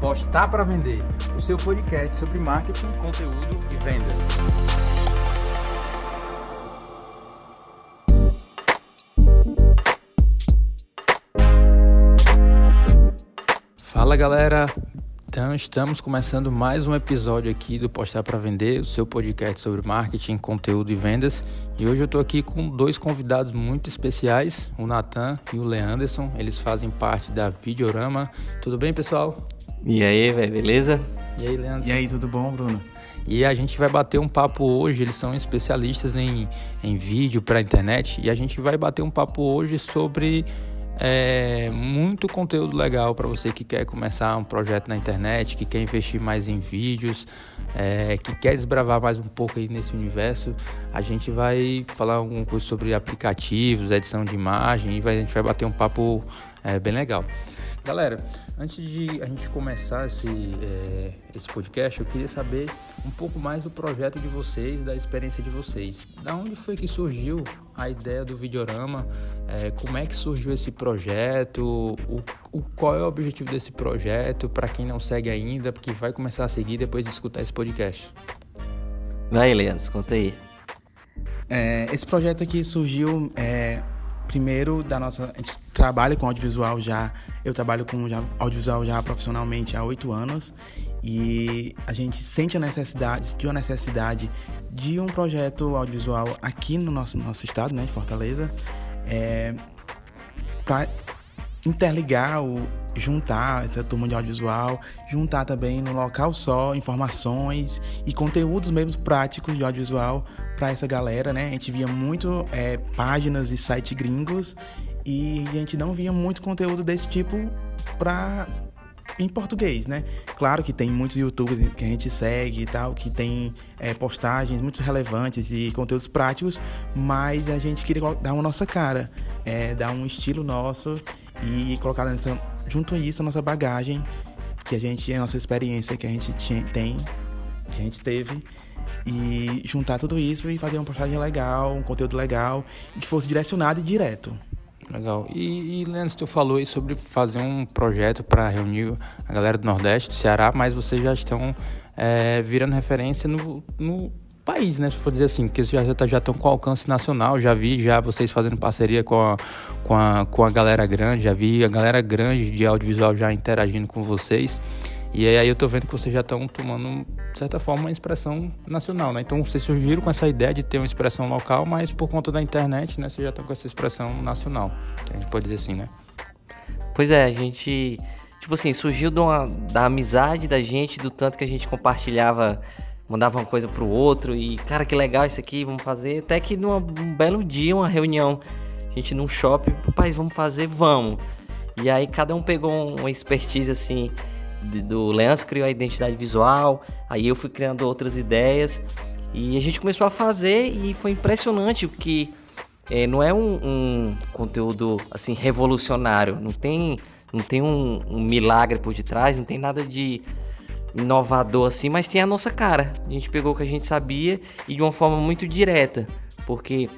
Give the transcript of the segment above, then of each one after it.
Postar para Vender, o seu podcast sobre marketing, conteúdo e vendas. Fala galera, então estamos começando mais um episódio aqui do Postar para Vender, o seu podcast sobre marketing, conteúdo e vendas. E hoje eu estou aqui com dois convidados muito especiais, o Nathan e o Leanderson. Eles fazem parte da Videorama. Tudo bem, pessoal? E aí, velho, beleza? E aí, Leandro? E aí, tudo bom, Bruno? E a gente vai bater um papo hoje, eles são especialistas em, em vídeo para internet, e a gente vai bater um papo hoje sobre é, muito conteúdo legal para você que quer começar um projeto na internet, que quer investir mais em vídeos, é, que quer desbravar mais um pouco aí nesse universo. A gente vai falar alguma coisa sobre aplicativos, edição de imagem, e vai, a gente vai bater um papo é, bem legal. Galera, antes de a gente começar esse, é, esse podcast, eu queria saber um pouco mais do projeto de vocês, da experiência de vocês. Da onde foi que surgiu a ideia do Videorama? É, como é que surgiu esse projeto? O, o, qual é o objetivo desse projeto? Para quem não segue ainda, porque vai começar a seguir depois de escutar esse podcast. Vai, Leandro, conta aí. É, esse projeto aqui surgiu é, primeiro da nossa. A gente trabalha com audiovisual já. Eu trabalho com já, audiovisual já profissionalmente há oito anos. E a gente sente a necessidade, sentiu a necessidade de um projeto audiovisual aqui no nosso, nosso estado, né, de Fortaleza, é, para interligar, o, juntar essa turma de audiovisual, juntar também no local só informações e conteúdos mesmo práticos de audiovisual para essa galera, né? A gente via muito é, páginas e sites gringos e a gente não via muito conteúdo desse tipo para em português, né? Claro que tem muitos youtubers que a gente segue e tal, que tem é, postagens muito relevantes e conteúdos práticos, mas a gente queria dar uma nossa cara, é, dar um estilo nosso e colocar nessa, junto a isso a nossa bagagem, que a gente, a nossa experiência que a gente tinha, tem, que a gente teve e juntar tudo isso e fazer uma postagem legal, um conteúdo legal, que fosse direcionado e direto. Legal. E, e Leandro, tu falou aí sobre fazer um projeto para reunir a galera do Nordeste, do Ceará, mas vocês já estão é, virando referência no, no país, né? Se for dizer assim, porque já, já estão com alcance nacional, já vi já vocês fazendo parceria com a, com, a, com a galera grande, já vi a galera grande de audiovisual já interagindo com vocês. E aí eu tô vendo que vocês já estão tomando, de certa forma, uma expressão nacional, né? Então vocês surgiram com essa ideia de ter uma expressão local, mas por conta da internet, né, vocês já estão com essa expressão nacional. A gente pode dizer assim, né? Pois é, a gente, tipo assim, surgiu uma, da amizade da gente, do tanto que a gente compartilhava, mandava uma coisa pro outro e, cara, que legal isso aqui, vamos fazer. Até que num um belo dia, uma reunião, a gente num shopping, pai, vamos fazer, vamos. E aí cada um pegou uma expertise assim do Leandro criou a identidade visual, aí eu fui criando outras ideias e a gente começou a fazer e foi impressionante porque é, não é um, um, conteúdo assim revolucionário, não tem, não tem um, um, milagre por detrás, não tem nada de inovador assim, mas tem a nossa cara. A gente pegou o que a gente sabia e de uma forma muito direta, porque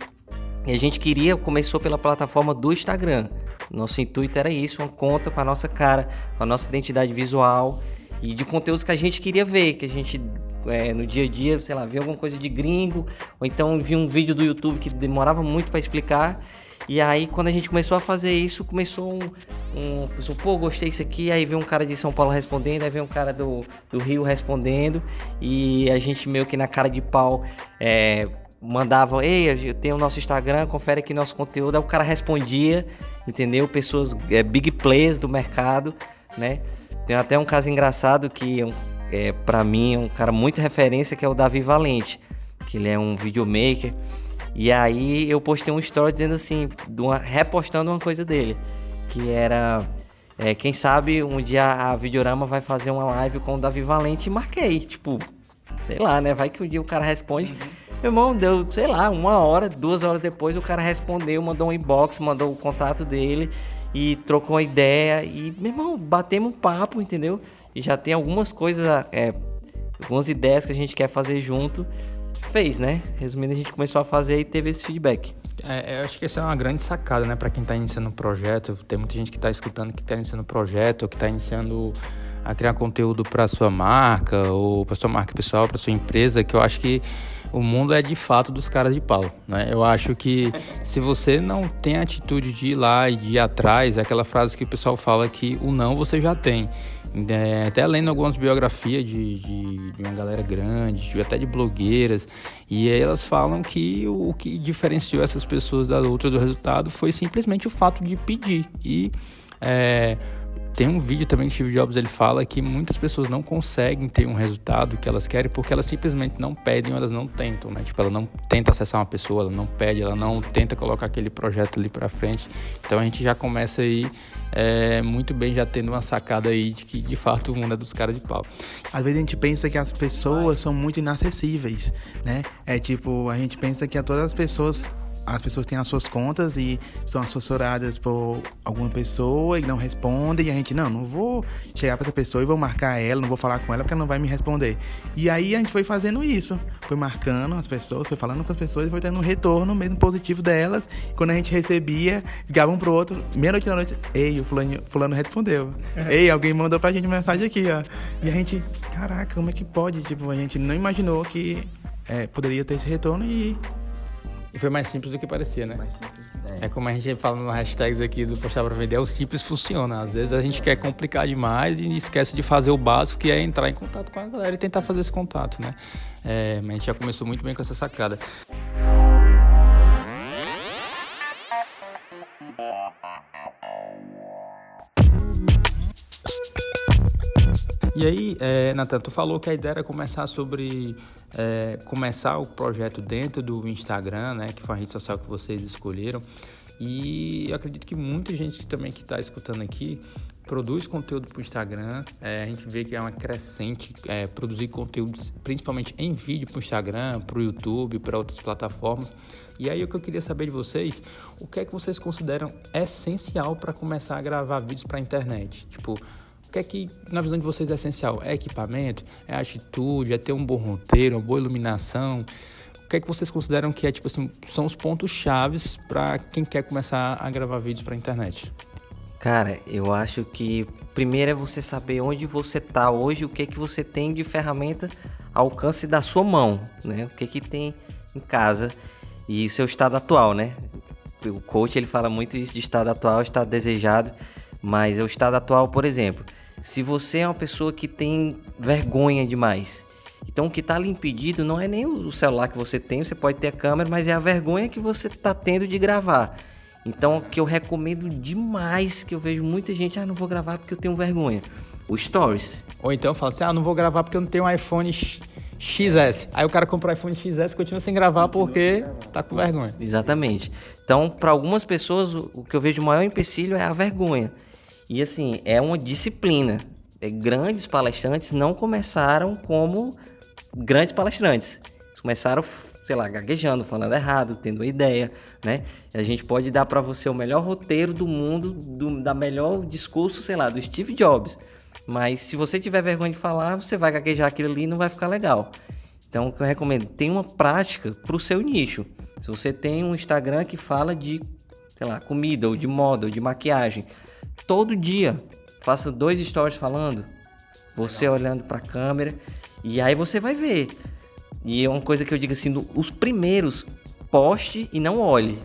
a gente queria, começou pela plataforma do Instagram. Nosso intuito era isso, uma conta com a nossa cara, com a nossa identidade visual e de conteúdos que a gente queria ver, que a gente é, no dia a dia, sei lá, via alguma coisa de gringo, ou então via um vídeo do YouTube que demorava muito para explicar. E aí, quando a gente começou a fazer isso, começou um, um pessoal, pô, gostei disso aqui. Aí veio um cara de São Paulo respondendo, aí veio um cara do, do Rio respondendo, e a gente meio que na cara de pau é, mandavam, ei, tenho o nosso Instagram, confere aqui nosso conteúdo. Aí o cara respondia, entendeu? Pessoas, é, big players do mercado, né? Tem até um caso engraçado que, é, para mim, é um cara muito referência, que é o Davi Valente, que ele é um videomaker. E aí eu postei um story dizendo assim, uma, repostando uma coisa dele, que era... É, quem sabe um dia a Videorama vai fazer uma live com o Davi Valente e marquei, tipo, sei lá, né? Vai que um dia o cara responde. Uhum. Meu irmão, deu, sei lá, uma hora, duas horas depois, o cara respondeu, mandou um inbox, mandou o contato dele e trocou uma ideia. E, meu irmão, batemos um papo, entendeu? E já tem algumas coisas, é, algumas ideias que a gente quer fazer junto. Fez, né? Resumindo, a gente começou a fazer e teve esse feedback. É, eu acho que essa é uma grande sacada, né, para quem está iniciando um projeto. Tem muita gente que está escutando que está iniciando um projeto, que está iniciando a criar conteúdo para sua marca ou para sua marca pessoal, para sua empresa, que eu acho que o mundo é de fato dos caras de pau, né? Eu acho que se você não tem a atitude de ir lá e de ir atrás, é aquela frase que o pessoal fala que o não você já tem. É, até lendo algumas biografias de, de, de, uma galera grande, de, até de blogueiras, e elas falam que o, o que diferenciou essas pessoas da outra do resultado foi simplesmente o fato de pedir. E é, tem um vídeo também que Steve Jobs ele fala que muitas pessoas não conseguem ter um resultado que elas querem porque elas simplesmente não pedem ou elas não tentam, né? Tipo, ela não tenta acessar uma pessoa, ela não pede, ela não tenta colocar aquele projeto ali para frente. Então a gente já começa aí é, muito bem já tendo uma sacada aí de que de fato o mundo é dos caras de pau. Às vezes a gente pensa que as pessoas são muito inacessíveis, né? É tipo, a gente pensa que a todas as pessoas as pessoas têm as suas contas e são assessoradas por alguma pessoa e não respondem. E a gente, não, não vou chegar para essa pessoa e vou marcar ela, não vou falar com ela porque ela não vai me responder. E aí a gente foi fazendo isso, foi marcando as pessoas, foi falando com as pessoas e foi tendo um retorno mesmo positivo delas. E quando a gente recebia, ligava um pro outro, meia-noite da noite, ei, o fulano, fulano respondeu. ei, alguém mandou pra gente mensagem aqui, ó. E a gente, caraca, como é que pode? Tipo, a gente não imaginou que é, poderia ter esse retorno e e foi mais simples do que parecia, né? Mais simples. É. é como a gente fala no hashtags aqui do Postar para Vender, o simples funciona. Às vezes a gente quer complicar demais e esquece de fazer o básico, que é entrar em contato com a galera e tentar fazer esse contato, né? É, mas a gente já começou muito bem com essa sacada. E aí, é, Natan, tu falou que a ideia era começar sobre é, começar o projeto dentro do Instagram, né, que foi a rede social que vocês escolheram. E eu acredito que muita gente também que está escutando aqui produz conteúdo para o Instagram. É, a gente vê que é uma crescente é, produzir conteúdos, principalmente em vídeo para o Instagram, para o YouTube, para outras plataformas. E aí o que eu queria saber de vocês, o que é que vocês consideram essencial para começar a gravar vídeos para a internet? Tipo, que é que, na visão de vocês, é essencial? É equipamento? É atitude? É ter um bom roteiro, uma boa iluminação? O que é que vocês consideram que é, tipo assim, são os pontos chaves para quem quer começar a gravar vídeos para internet? Cara, eu acho que primeiro é você saber onde você tá hoje, o que é que você tem de ferramenta ao alcance da sua mão, né? O que é que tem em casa e seu estado atual, né? O coach ele fala muito isso de estado atual, estado desejado, mas é o estado atual, por exemplo, se você é uma pessoa que tem vergonha demais. Então o que está lhe impedido não é nem o celular que você tem, você pode ter a câmera, mas é a vergonha que você está tendo de gravar. Então o que eu recomendo demais, que eu vejo muita gente, ah, não vou gravar porque eu tenho vergonha. O Stories. Ou então fala assim, ah, não vou gravar porque eu não tenho um iPhone XS. Aí o cara compra o iPhone XS e continua sem gravar porque tá com vergonha. Exatamente. Então, para algumas pessoas, o que eu vejo maior empecilho é a vergonha. E assim, é uma disciplina. É, grandes palestrantes não começaram como grandes palestrantes. Eles começaram, sei lá, gaguejando, falando errado, tendo uma ideia, né? A gente pode dar para você o melhor roteiro do mundo, do, da melhor discurso, sei lá, do Steve Jobs. Mas se você tiver vergonha de falar, você vai gaguejar aquilo ali e não vai ficar legal. Então, o que eu recomendo, tem uma prática para o seu nicho. Se você tem um Instagram que fala de, sei lá, comida, ou de moda, ou de maquiagem, todo dia. Faça dois stories falando, você Legal. olhando para a câmera, e aí você vai ver. E é uma coisa que eu digo assim, os primeiros, poste e não olhe.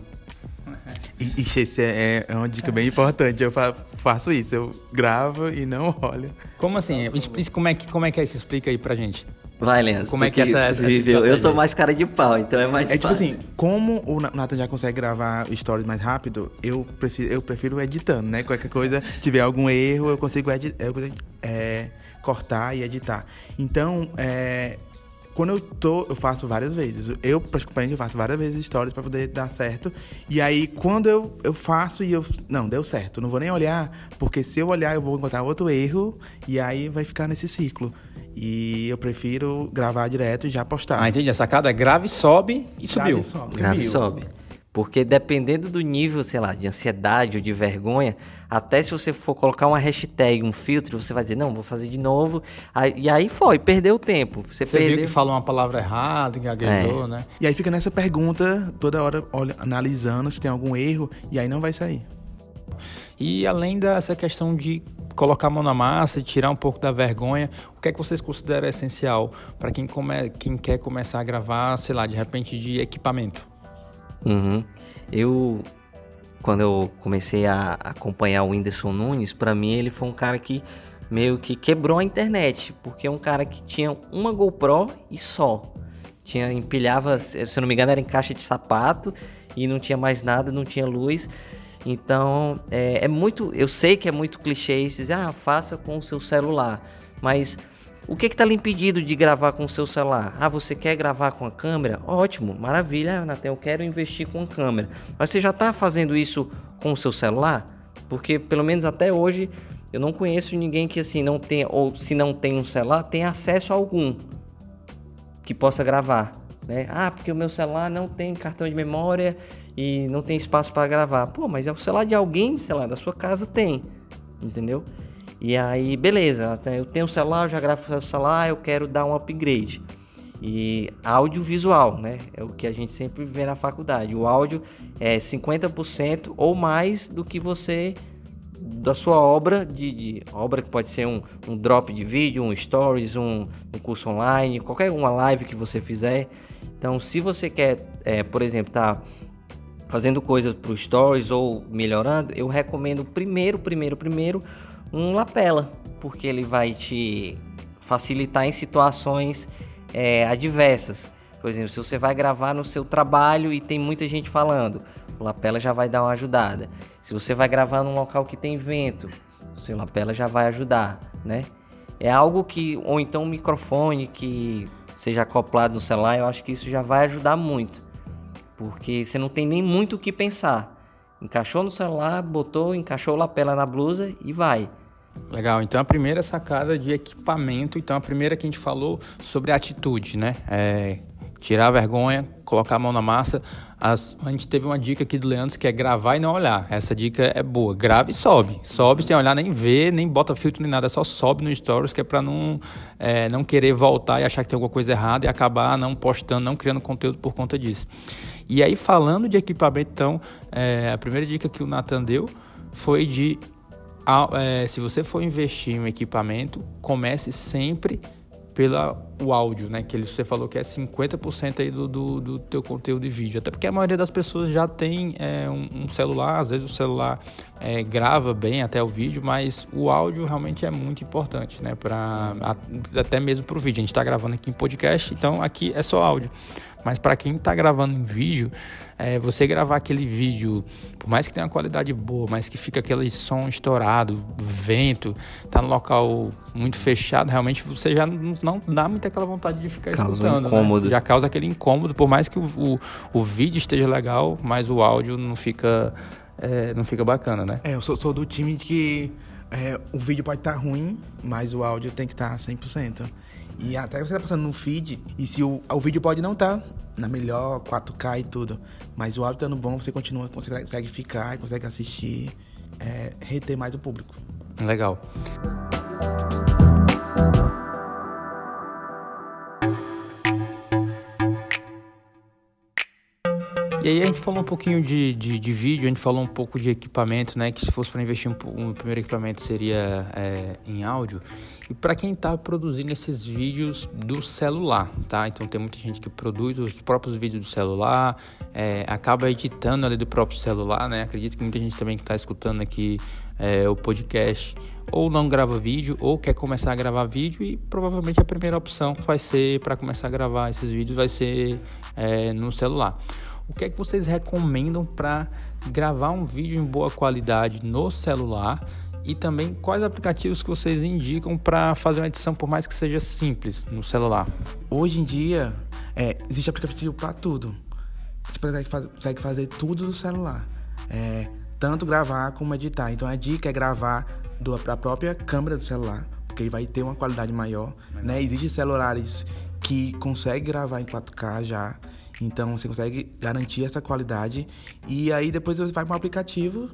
Ixi, isso é, é uma dica bem importante. Eu faço isso, eu gravo e não olho. Como assim? Como é que, como é que é isso? Explica aí pra gente. Vai, Lenço. Como é que, que essa, essa viveu? Eu sou mais cara de pau, então é mais É tipo assim, como o Nathan já consegue gravar stories mais rápido, eu prefiro, eu prefiro editando, né? Qualquer coisa, tiver algum erro, eu consigo, edi eu consigo é, cortar e editar. Então, é, quando eu tô, eu faço várias vezes. Eu, particularmente, eu faço várias vezes stories para poder dar certo. E aí, quando eu, eu faço e eu. Não, deu certo. Não vou nem olhar, porque se eu olhar, eu vou encontrar outro erro. E aí vai ficar nesse ciclo. E eu prefiro gravar direto e já postar. Ah, entendi. A sacada é grave, sobe e grave, subiu. Sobe, grave, subiu. sobe. Porque dependendo do nível, sei lá, de ansiedade ou de vergonha, até se você for colocar uma hashtag, um filtro, você vai dizer, não, vou fazer de novo. Aí, e aí foi, perdeu o tempo. Você, você perdeu... viu que falou uma palavra errada, que gaguejou, é. né? E aí fica nessa pergunta, toda hora olha, analisando se tem algum erro, e aí não vai sair. E além dessa questão de colocar a mão na massa, tirar um pouco da vergonha. O que é que vocês consideram essencial para quem, come, quem quer começar a gravar, sei lá, de repente de equipamento? Uhum. Eu, quando eu comecei a acompanhar o Whindersson Nunes, para mim ele foi um cara que meio que quebrou a internet, porque é um cara que tinha uma GoPro e só. Tinha empilhava, se eu não me engano, era em caixa de sapato e não tinha mais nada, não tinha luz. Então, é, é muito. Eu sei que é muito clichê dizer, ah, faça com o seu celular. Mas o que está lhe impedindo de gravar com o seu celular? Ah, você quer gravar com a câmera? Ótimo, maravilha, Natan, eu quero investir com a câmera. Mas você já está fazendo isso com o seu celular? Porque pelo menos até hoje eu não conheço ninguém que assim não tem ou se não tem um celular, tem acesso a algum que possa gravar, né? Ah, porque o meu celular não tem cartão de memória e não tem espaço para gravar. Pô, mas é o celular de alguém, sei lá, da sua casa tem, entendeu? E aí, beleza, eu tenho o celular, eu já gravo o celular, eu quero dar um upgrade. E audiovisual, né? É o que a gente sempre vê na faculdade. O áudio é 50% ou mais do que você da sua obra de, de, obra que pode ser um, um drop de vídeo, um stories, um, um curso online, qualquer uma live que você fizer. Então, se você quer, é, por exemplo, tá fazendo coisas para o Stories ou melhorando, eu recomendo primeiro, primeiro, primeiro um lapela, porque ele vai te facilitar em situações é, adversas. Por exemplo, se você vai gravar no seu trabalho e tem muita gente falando, o lapela já vai dar uma ajudada. Se você vai gravar num local que tem vento, o seu lapela já vai ajudar, né? É algo que, ou então um microfone que seja acoplado no celular, eu acho que isso já vai ajudar muito porque você não tem nem muito o que pensar. Encaixou no celular, botou, encaixou a lapela na blusa e vai. Legal, então a primeira sacada de equipamento, então a primeira que a gente falou sobre atitude, né? É tirar a vergonha, colocar a mão na massa. As, a gente teve uma dica aqui do Leandro que é gravar e não olhar. Essa dica é boa. Grave e sobe. Sobe sem olhar, nem ver, nem bota filtro nem nada. Só sobe no Stories, que é para não, é, não querer voltar e achar que tem alguma coisa errada e acabar não postando, não criando conteúdo por conta disso. E aí, falando de equipamento, então, é, a primeira dica que o Nathan deu foi de é, se você for investir em um equipamento, comece sempre pelo o áudio, né? Que você falou que é 50% aí do, do, do, teu conteúdo de vídeo. Até porque a maioria das pessoas já tem é, um, um, celular, às vezes o celular é, grava bem até o vídeo, mas o áudio realmente é muito importante, né? Pra, até mesmo para o vídeo. A gente está gravando aqui em podcast, então aqui é só áudio. Mas para quem está gravando em vídeo, é, você gravar aquele vídeo, por mais que tenha uma qualidade boa, mas que fica aquele som estourado, vento, tá no local muito fechado, realmente você já não dá muita aquela vontade de ficar causa escutando. Um incômodo. Né? Já causa aquele incômodo, por mais que o, o, o vídeo esteja legal, mas o áudio não fica, é, não fica bacana, né? É, eu sou, sou do time que é, o vídeo pode estar tá ruim, mas o áudio tem que estar tá 100%. E até você tá passando no feed, e se o, o vídeo pode não estar tá na melhor 4K e tudo, mas o áudio estando bom, você continua, você consegue ficar, consegue assistir, é, reter mais o público. Legal. E aí a gente falou um pouquinho de, de, de, vídeo, a gente falou um pouco de equipamento, né? Que se fosse para investir um, um, primeiro equipamento seria é, em áudio. E para quem está produzindo esses vídeos do celular, tá? Então tem muita gente que produz os próprios vídeos do celular, é, acaba editando ali do próprio celular, né? Acredito que muita gente também que está escutando aqui é, o podcast ou não grava vídeo ou quer começar a gravar vídeo e provavelmente a primeira opção vai ser para começar a gravar esses vídeos vai ser é, no celular. O que é que vocês recomendam para gravar um vídeo em boa qualidade no celular? E também quais aplicativos que vocês indicam para fazer uma edição, por mais que seja simples, no celular? Hoje em dia, é, existe aplicativo para tudo. Você consegue fazer, consegue fazer tudo no celular. É, tanto gravar como editar. Então a dica é gravar da própria câmera do celular, porque vai ter uma qualidade maior. Né? Existem celulares que conseguem gravar em 4K já. Então você consegue garantir essa qualidade e aí depois você vai para um aplicativo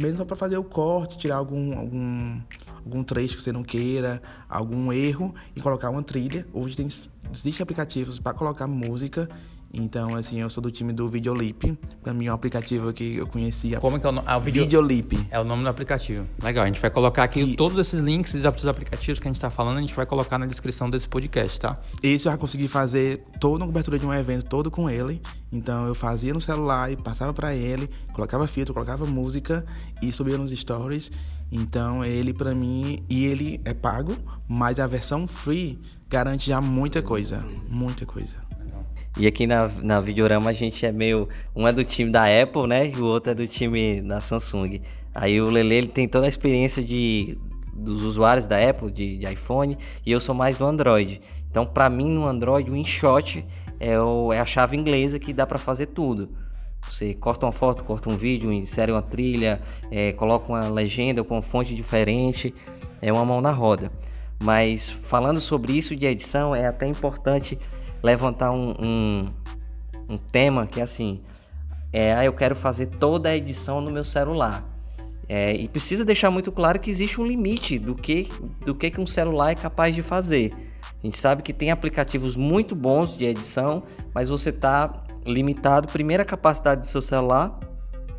mesmo só para fazer o corte, tirar algum, algum, algum trecho que você não queira, algum erro e colocar uma trilha. Hoje tem, existem aplicativos para colocar música Então, assim, eu sou do time do Videolip. Pra mim é um aplicativo que eu conhecia. Como que é o nome? Ah, o video... Videolip. É o nome do aplicativo. Legal, a gente vai colocar aqui que... todos esses links dos aplicativos que a gente tá falando, a gente vai colocar na descrição desse podcast, tá? Isso eu já consegui fazer toda a cobertura de um evento todo com ele. Então eu fazia no celular e passava para ele, colocava filtro, colocava música e subia nos stories. Então ele para mim e ele é pago, mas a versão free garante já muita coisa, muita coisa. E aqui na, na Videorama a gente é meio. Um é do time da Apple, né? E o outro é do time da Samsung. Aí o Lele ele tem toda a experiência de, dos usuários da Apple, de, de iPhone, e eu sou mais do Android. Então, para mim, no Android, o InShot é, o, é a chave inglesa que dá para fazer tudo. Você corta uma foto, corta um vídeo, insere uma trilha, é, coloca uma legenda com uma fonte diferente, é uma mão na roda. Mas falando sobre isso de edição, é até importante levantar um, um, um tema que é assim: é, ah, eu quero fazer toda a edição no meu celular. É, e precisa deixar muito claro que existe um limite do que, do que, que um celular é capaz de fazer. A gente sabe que tem aplicativos muito bons de edição, mas você está limitado, primeiro, a capacidade do seu celular,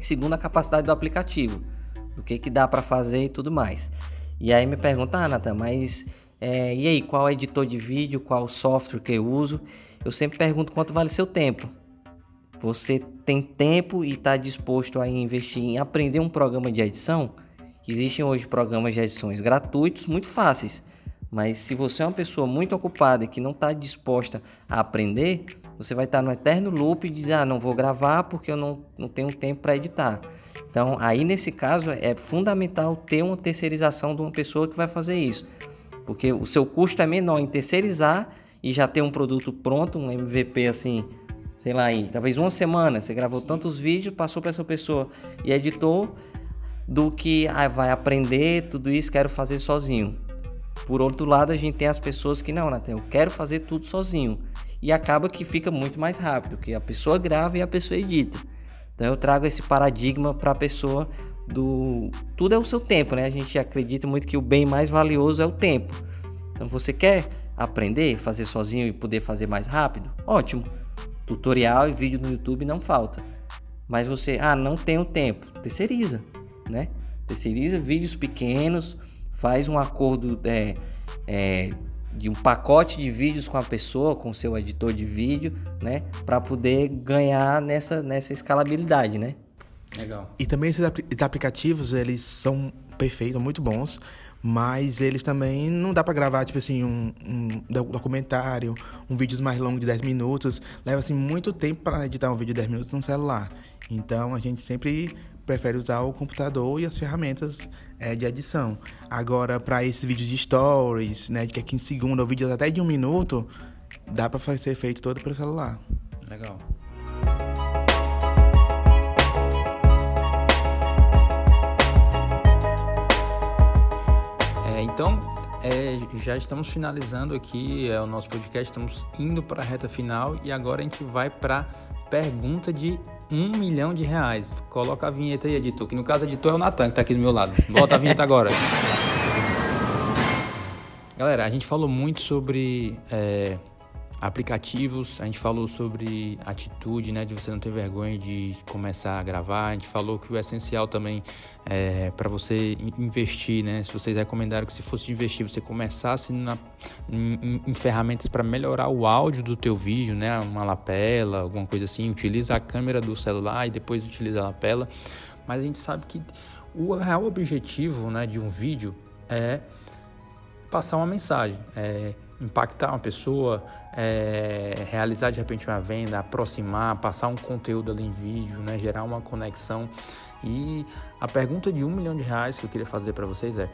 segundo, a capacidade do aplicativo, do que, que dá para fazer e tudo mais. E aí me pergunta, ah, Nathan, mas é, e aí, qual editor de vídeo, qual software que eu uso? Eu sempre pergunto quanto vale seu tempo. Você tem tempo e está disposto a investir em aprender um programa de edição? Existem hoje programas de edições gratuitos muito fáceis, mas se você é uma pessoa muito ocupada e que não está disposta a aprender, você vai estar tá no eterno loop e dizer: Ah, não vou gravar porque eu não, não tenho tempo para editar. Então, aí nesse caso, é fundamental ter uma terceirização de uma pessoa que vai fazer isso. Porque o seu custo é menor em terceirizar e já ter um produto pronto, um MVP assim, sei lá, aí, talvez uma semana, você gravou tantos vídeos, passou para essa pessoa e editou, do que ah, vai aprender tudo isso, quero fazer sozinho. Por outro lado, a gente tem as pessoas que não, Natan, eu quero fazer tudo sozinho. E acaba que fica muito mais rápido, que a pessoa grava e a pessoa edita. Então eu trago esse paradigma para a pessoa do tudo é o seu tempo, né? A gente acredita muito que o bem mais valioso é o tempo. Então você quer aprender, fazer sozinho e poder fazer mais rápido? Ótimo. Tutorial e vídeo no YouTube não falta. Mas você, ah, não tenho tempo, terceiriza, né? Terceiriza vídeos pequenos, faz um acordo é, é, de um pacote de vídeos com a pessoa, com o seu editor de vídeo, né? Para poder ganhar nessa, nessa escalabilidade, né? Legal. E também esses aplicativos, eles são perfeitos, muito bons, mas eles também não dá para gravar, tipo assim, um, um, documentário, um vídeo mais longo de 10 minutos. Leva, assim, muito tempo para editar um vídeo de 10 minutos no celular. Então, a gente sempre prefere usar o computador e as ferramentas é, de edição. Agora, para esses vídeos de stories, né, de que é 15 segundos, ou vídeos até de um minuto, dá para ser feito todo pelo celular. Legal. Então, é, já estamos finalizando aqui é, o nosso podcast, estamos indo para a reta final e agora a gente vai para pergunta de um milhão de reais. Coloca a vinheta aí, editor, que no caso editor é o Natan que está aqui do meu lado. Bota a vinheta agora. Galera, a gente falou muito sobre é, aplicativos, a gente falou sobre atitude, né, de você não ter vergonha de começar a gravar. A gente falou que o essencial também é para você investir, né? Se vocês recomendaram que se fosse investir, você começasse na, em, em ferramentas para melhorar o áudio do teu vídeo, né? Uma lapela, alguma coisa assim. Utiliza a câmera do celular e depois utiliza a lapela. Mas a gente sabe que o real objetivo, né, de um vídeo é passar uma mensagem, é impactar uma pessoa, é, realizar de repente uma venda, aproximar, passar um conteúdo ali em vídeo, né, gerar uma conexão. E a pergunta de um milhão de reais que eu queria fazer para vocês é: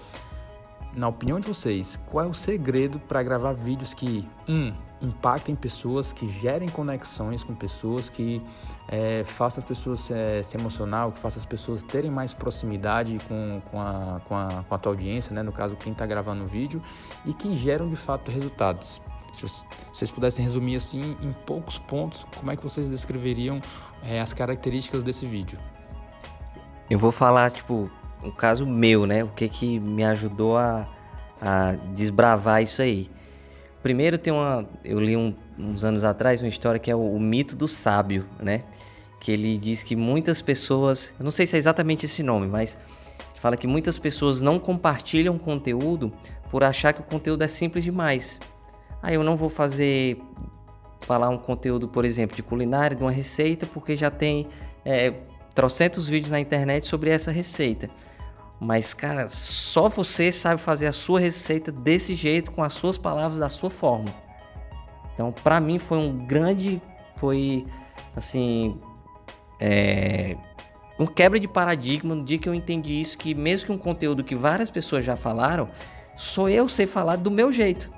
na opinião de vocês, qual é o segredo para gravar vídeos que, um, impactem pessoas, que gerem conexões com pessoas, que é, façam as pessoas é, se emocionar, que façam as pessoas terem mais proximidade com, com, a, com, a, com a tua audiência, né? no caso, quem está gravando o vídeo, e que geram de fato resultados? Se vocês pudessem resumir assim, em poucos pontos, como é que vocês descreveriam é, as características desse vídeo? Eu vou falar, tipo, um caso meu, né? O que que me ajudou a, a desbravar isso aí. Primeiro tem uma, eu li um, uns anos atrás uma história que é o, o mito do sábio, né? Que ele diz que muitas pessoas, eu não sei se é exatamente esse nome, mas fala que muitas pessoas não compartilham conteúdo por achar que o conteúdo é simples demais. Aí ah, eu não vou fazer falar um conteúdo, por exemplo, de culinária, de uma receita, porque já tem é, trocentos vídeos na internet sobre essa receita. Mas, cara, só você sabe fazer a sua receita desse jeito, com as suas palavras, da sua forma. Então, para mim foi um grande, foi assim, é, um quebra de paradigma no dia que eu entendi isso, que mesmo que um conteúdo que várias pessoas já falaram, sou eu sei falar do meu jeito,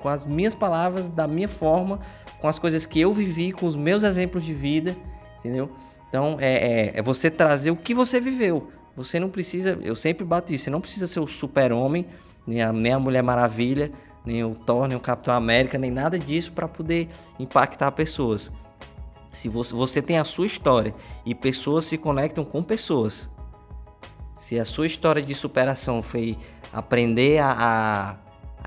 com as minhas palavras, da minha forma, com as coisas que eu vivi, com os meus exemplos de vida, entendeu? Então é, é, é você trazer o que você viveu. Você não precisa, eu sempre bato isso, você não precisa ser o super-homem, nem a, nem a Mulher Maravilha, nem o Thor, nem o Capitão América, nem nada disso para poder impactar pessoas. Se você, você tem a sua história e pessoas se conectam com pessoas. Se a sua história de superação foi aprender a, a,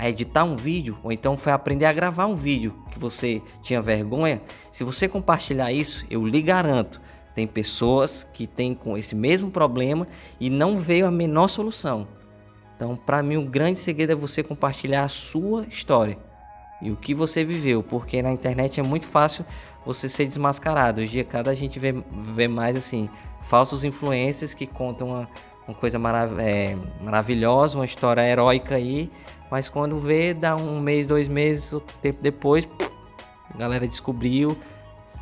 a, editar um vídeo, ou então foi aprender a gravar um vídeo que você tinha vergonha, se você compartilhar isso, eu lhe garanto, tem pessoas que têm com esse mesmo problema e não veio a menor solução. Então, para mim, o grande segredo é você compartilhar a sua história e o que você viveu, porque na internet é muito fácil você ser desmascarado. Hoje em cada a gente vê, vê mais assim, falsos influencers que contam uma, uma coisa marav é, maravilhosa, uma história heróica aí, mas quando vê, dá um mês, dois meses, o tempo depois, a galera descobriu,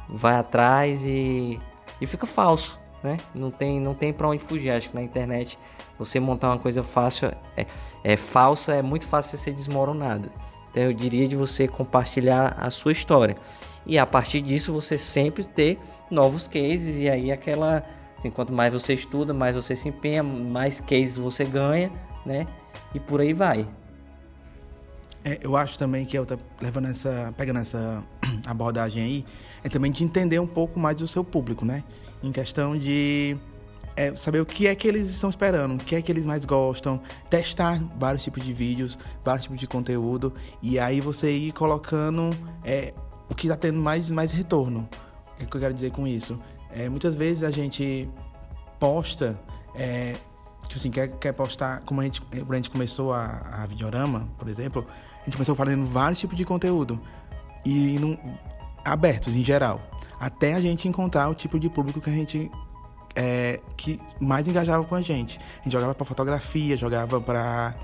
vai atrás e, e fica falso, né? Não tem, não tem para onde fugir. Acho que na internet você montar uma coisa fácil, é, é falsa, é muito fácil ser desmoronado. Então eu diria de você compartilhar a sua história. E a partir disso você sempre ter novos cases e aí aquela assim, quanto mais você estuda, mais você se empenha, mais cases você ganha, né? E por aí vai. É, eu acho também que eu tô levando essa, pegando essa abordagem aí, é também de entender um pouco mais o seu público, né? Em questão de é saber o que é que eles estão esperando, o que é que eles mais gostam, testar vários tipos de vídeos, vários tipos de conteúdo e aí você ir colocando é, o que está tendo mais, mais retorno. O que eu quero dizer com isso? É, muitas vezes a gente posta, é, tipo assim, quer, quer postar, como a gente, a gente começou a, a Videorama, por exemplo, a gente começou falando vários tipos de conteúdo e não, abertos em geral, até a gente encontrar o tipo de público que a gente é, que mais engajava com a gente. A gente jogava para fotografia, jogava para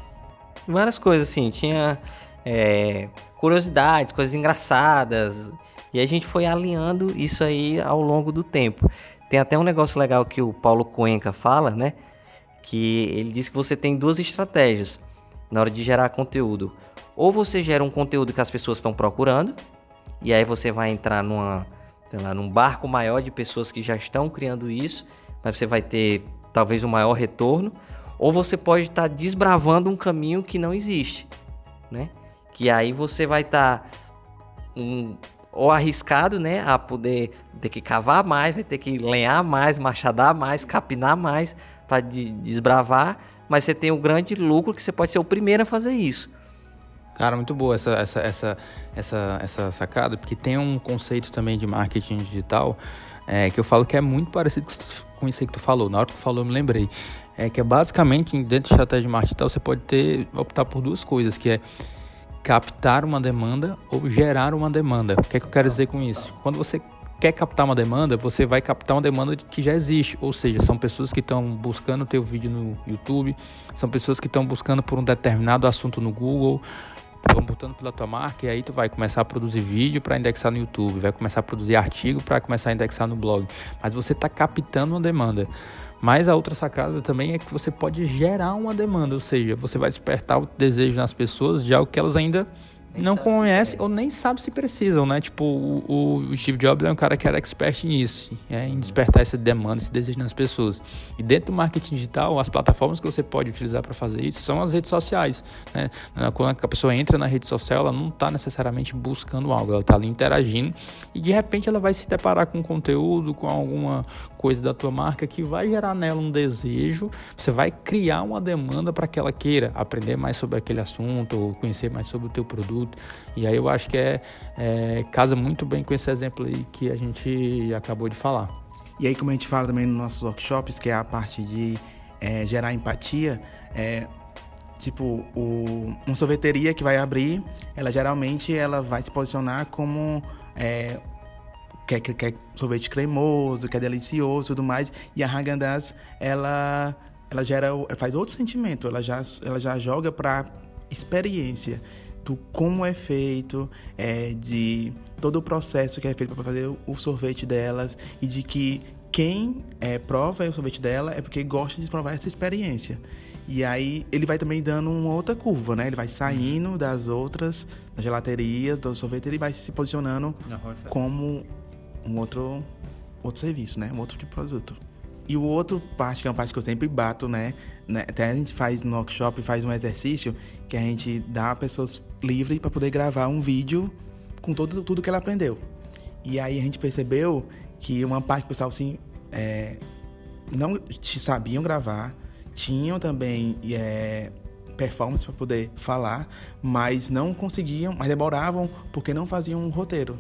várias coisas assim, tinha é, curiosidades, coisas engraçadas. E a gente foi alinhando isso aí ao longo do tempo. Tem até um negócio legal que o Paulo Cuenca fala, né? Que ele diz que você tem duas estratégias na hora de gerar conteúdo. Ou você gera um conteúdo que as pessoas estão procurando, e aí você vai entrar numa, lá, num barco maior de pessoas que já estão criando isso, mas você vai ter talvez um maior retorno, ou você pode estar tá desbravando um caminho que não existe, né? Que aí você vai estar tá um, ou arriscado, né, a poder ter que cavar mais, vai ter que lenhar mais, machadar mais, capinar mais para de, desbravar, mas você tem o grande lucro que você pode ser o primeiro a fazer isso. Cara, muito boa essa, essa, essa, essa, essa sacada, porque tem um conceito também de marketing digital é, que eu falo que é muito parecido com isso que tu falou. Na hora que tu falou, eu me lembrei. É que é basicamente, dentro de estratégia de marketing digital, você pode ter, optar por duas coisas, que é captar uma demanda ou gerar uma demanda. O que é que eu quero dizer com isso? Quando você quer captar uma demanda, você vai captar uma demanda que já existe, ou seja, são pessoas que estão buscando o teu vídeo no YouTube, são pessoas que estão buscando por um determinado assunto no Google, botando pela tua marca e aí tu vai começar a produzir vídeo para indexar no YouTube, vai começar a produzir artigo para começar a indexar no blog. Mas você está captando uma demanda. Mas a outra sacada também é que você pode gerar uma demanda, ou seja, você vai despertar o desejo nas pessoas de algo que elas ainda não conhece ou nem sabe se precisam, né? Tipo, o, o, Steve Jobs é um cara que era expert nisso, é, em despertar essa demanda, esse desejo nas pessoas. E dentro do marketing digital, as plataformas que você pode utilizar para fazer isso são as redes sociais, né? Quando a pessoa entra na rede social, ela não está necessariamente buscando algo, ela está ali interagindo e de repente ela vai se deparar com conteúdo, com alguma coisa da tua marca que vai gerar nela um desejo, você vai criar uma demanda para que ela queira aprender mais sobre aquele assunto ou conhecer mais sobre o teu produto produto. E aí eu acho que é, é casa muito bem com esse exemplo aí que a gente acabou de falar. E aí, como a gente fala também nos nossos workshops, que é a parte de é, gerar empatia, é, tipo, o, uma sorveteria que vai abrir, ela geralmente ela vai se posicionar como é, quer, quer sorvete cremoso, que é delicioso tudo mais. E a Haagen ela, ela gera, faz outro sentimento, ela já, ela já joga para experiência do como é feito, é, de todo o processo que é feito para fazer o sorvete delas e de que quem é, prova o sorvete dela é porque gosta de provar essa experiência. E aí ele vai também dando uma outra curva, né? Ele vai saindo das outras, das gelaterias, do sorvete, ele vai se posicionando como um outro, outro serviço, né? Um outro tipo de produto. E o outro parte, que é uma parte que eu sempre bato, né? né? Até a gente faz no workshop, faz um exercício que a gente dá a pessoas livre para poder gravar um vídeo com todo, tudo que ela aprendeu. E aí a gente percebeu que uma parte do pessoal, assim, é, não sabiam gravar, tinham também é, performance para poder falar, mas não conseguiam, mas demoravam porque não faziam um roteiro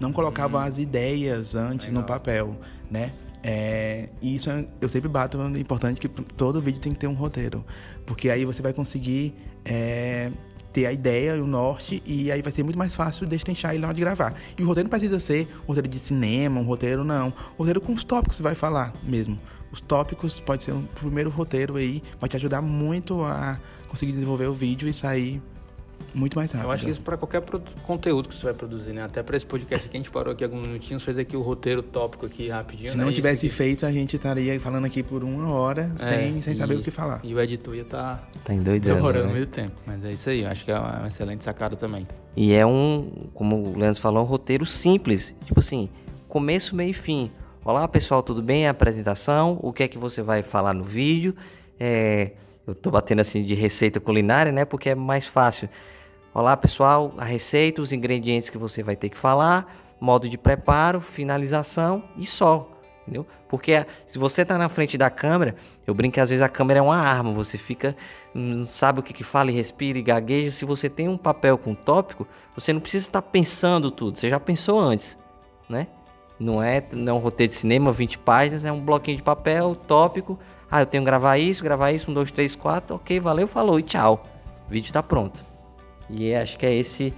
não colocava as ideias antes Legal. no papel, né? É, e isso é, eu sempre bato no importante que todo vídeo tem que ter um roteiro, porque aí você vai conseguir é, ter a ideia e o norte e aí vai ser muito mais fácil destrinchar ele na hora de gravar. E o roteiro não precisa ser um roteiro de cinema, um roteiro não, um roteiro com os tópicos que você vai falar mesmo. Os tópicos pode ser um primeiro roteiro aí, vai te ajudar muito a conseguir desenvolver o vídeo e sair muito mais rápido. Eu acho que isso para qualquer conteúdo que você vai produzir, né? Até para esse podcast que a gente parou aqui alguns minutinhos, fez aqui o roteiro tópico aqui rapidinho. Se né? não tivesse isso, feito, a gente estaria falando aqui por uma hora é, sem, sem e, saber o que falar. E o editor ia estar tá, tá endoidando, demorando né? meio tempo. Mas é isso aí, acho que é uma excelente sacada também. E é um, como o Leandro falou, um roteiro simples. Tipo assim, começo, meio e fim. Olá pessoal, tudo bem? A apresentação, o que é que você vai falar no vídeo? É, eu tô batendo assim de receita culinária, né? Porque é mais fácil. Olá pessoal, a receita, os ingredientes que você vai ter que falar, modo de preparo, finalização e só. Entendeu? Porque se você está na frente da câmera, eu brinco que às vezes a câmera é uma arma, você fica, não sabe o que, que fala e respira e gagueja. Se você tem um papel com tópico, você não precisa estar pensando tudo, você já pensou antes, né? Não é, não é um roteiro de cinema, 20 páginas, é um bloquinho de papel, tópico. Ah, eu tenho que gravar isso, gravar isso, um, dois, três, quatro, ok, valeu, falou e tchau. O vídeo está pronto. E acho que é esse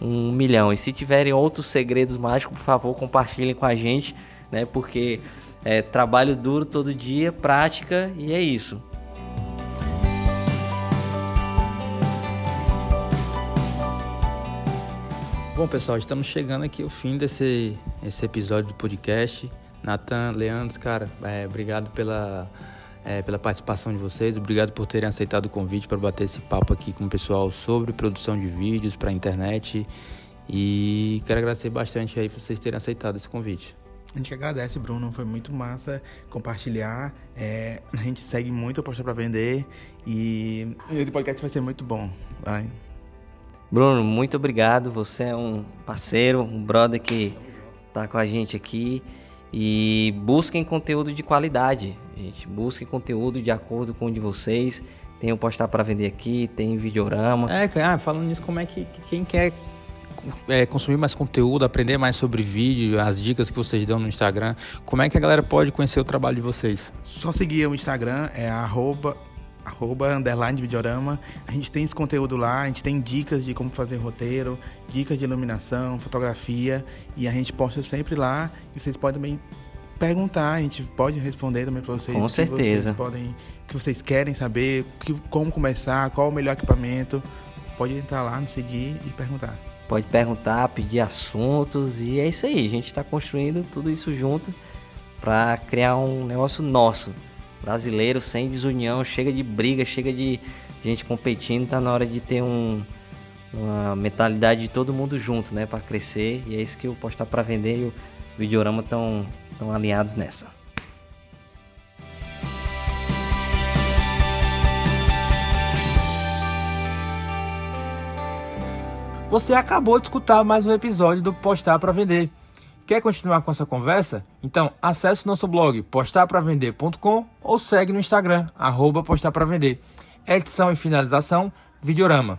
um milhão. E se tiverem outros segredos mágicos, por favor, compartilhem com a gente, né? Porque é trabalho duro todo dia, prática e é isso. Bom, pessoal, estamos chegando aqui ao fim desse esse episódio do podcast. Natan, Leandro, cara, é, obrigado pela é, pela participação de vocês. Obrigado por terem aceitado o convite para bater esse papo aqui com o pessoal sobre produção de vídeos para a internet. E quero agradecer bastante aí por vocês terem aceitado esse convite. A gente agradece, Bruno. Foi muito massa compartilhar. É, a gente segue muito o Postar para Vender e o podcast vai ser muito bom. Vai. Bruno, muito obrigado. Você é um parceiro, um brother que está com a gente aqui. E busquem conteúdo de qualidade, gente. Busquem conteúdo de acordo com o de vocês. Tem o postar para vender aqui, tem videorama. É, ah, falando nisso, como é que quem quer é, consumir mais conteúdo, aprender mais sobre vídeo, as dicas que vocês dão no Instagram, como é que a galera pode conhecer o trabalho de vocês? Só seguir o Instagram, é arroba arroba underline videorama. A gente tem esse conteúdo lá, a gente tem dicas de como fazer roteiro, dicas de iluminação, fotografia e a gente posta sempre lá e vocês podem também perguntar, a gente pode responder também para vocês. Com certeza. Vocês podem, que vocês querem saber, que, como começar, qual o melhor equipamento. Pode entrar lá, me seguir e perguntar. Pode perguntar, pedir assuntos e é isso aí. A gente está construindo tudo isso junto para criar um negócio nosso brasileiro sem desunião, chega de briga, chega de gente competindo, tá na hora de ter um, uma mentalidade de todo mundo junto, né, para crescer. E é isso que o Postar para Vender e o Videorama estão tão alinhados nessa. Você acabou de escutar mais um episódio do Postar para Vender. Quer continuar com essa conversa? Então acesse nosso blog postarpravender.com ou segue no Instagram, arroba postar Edição e finalização, Videorama.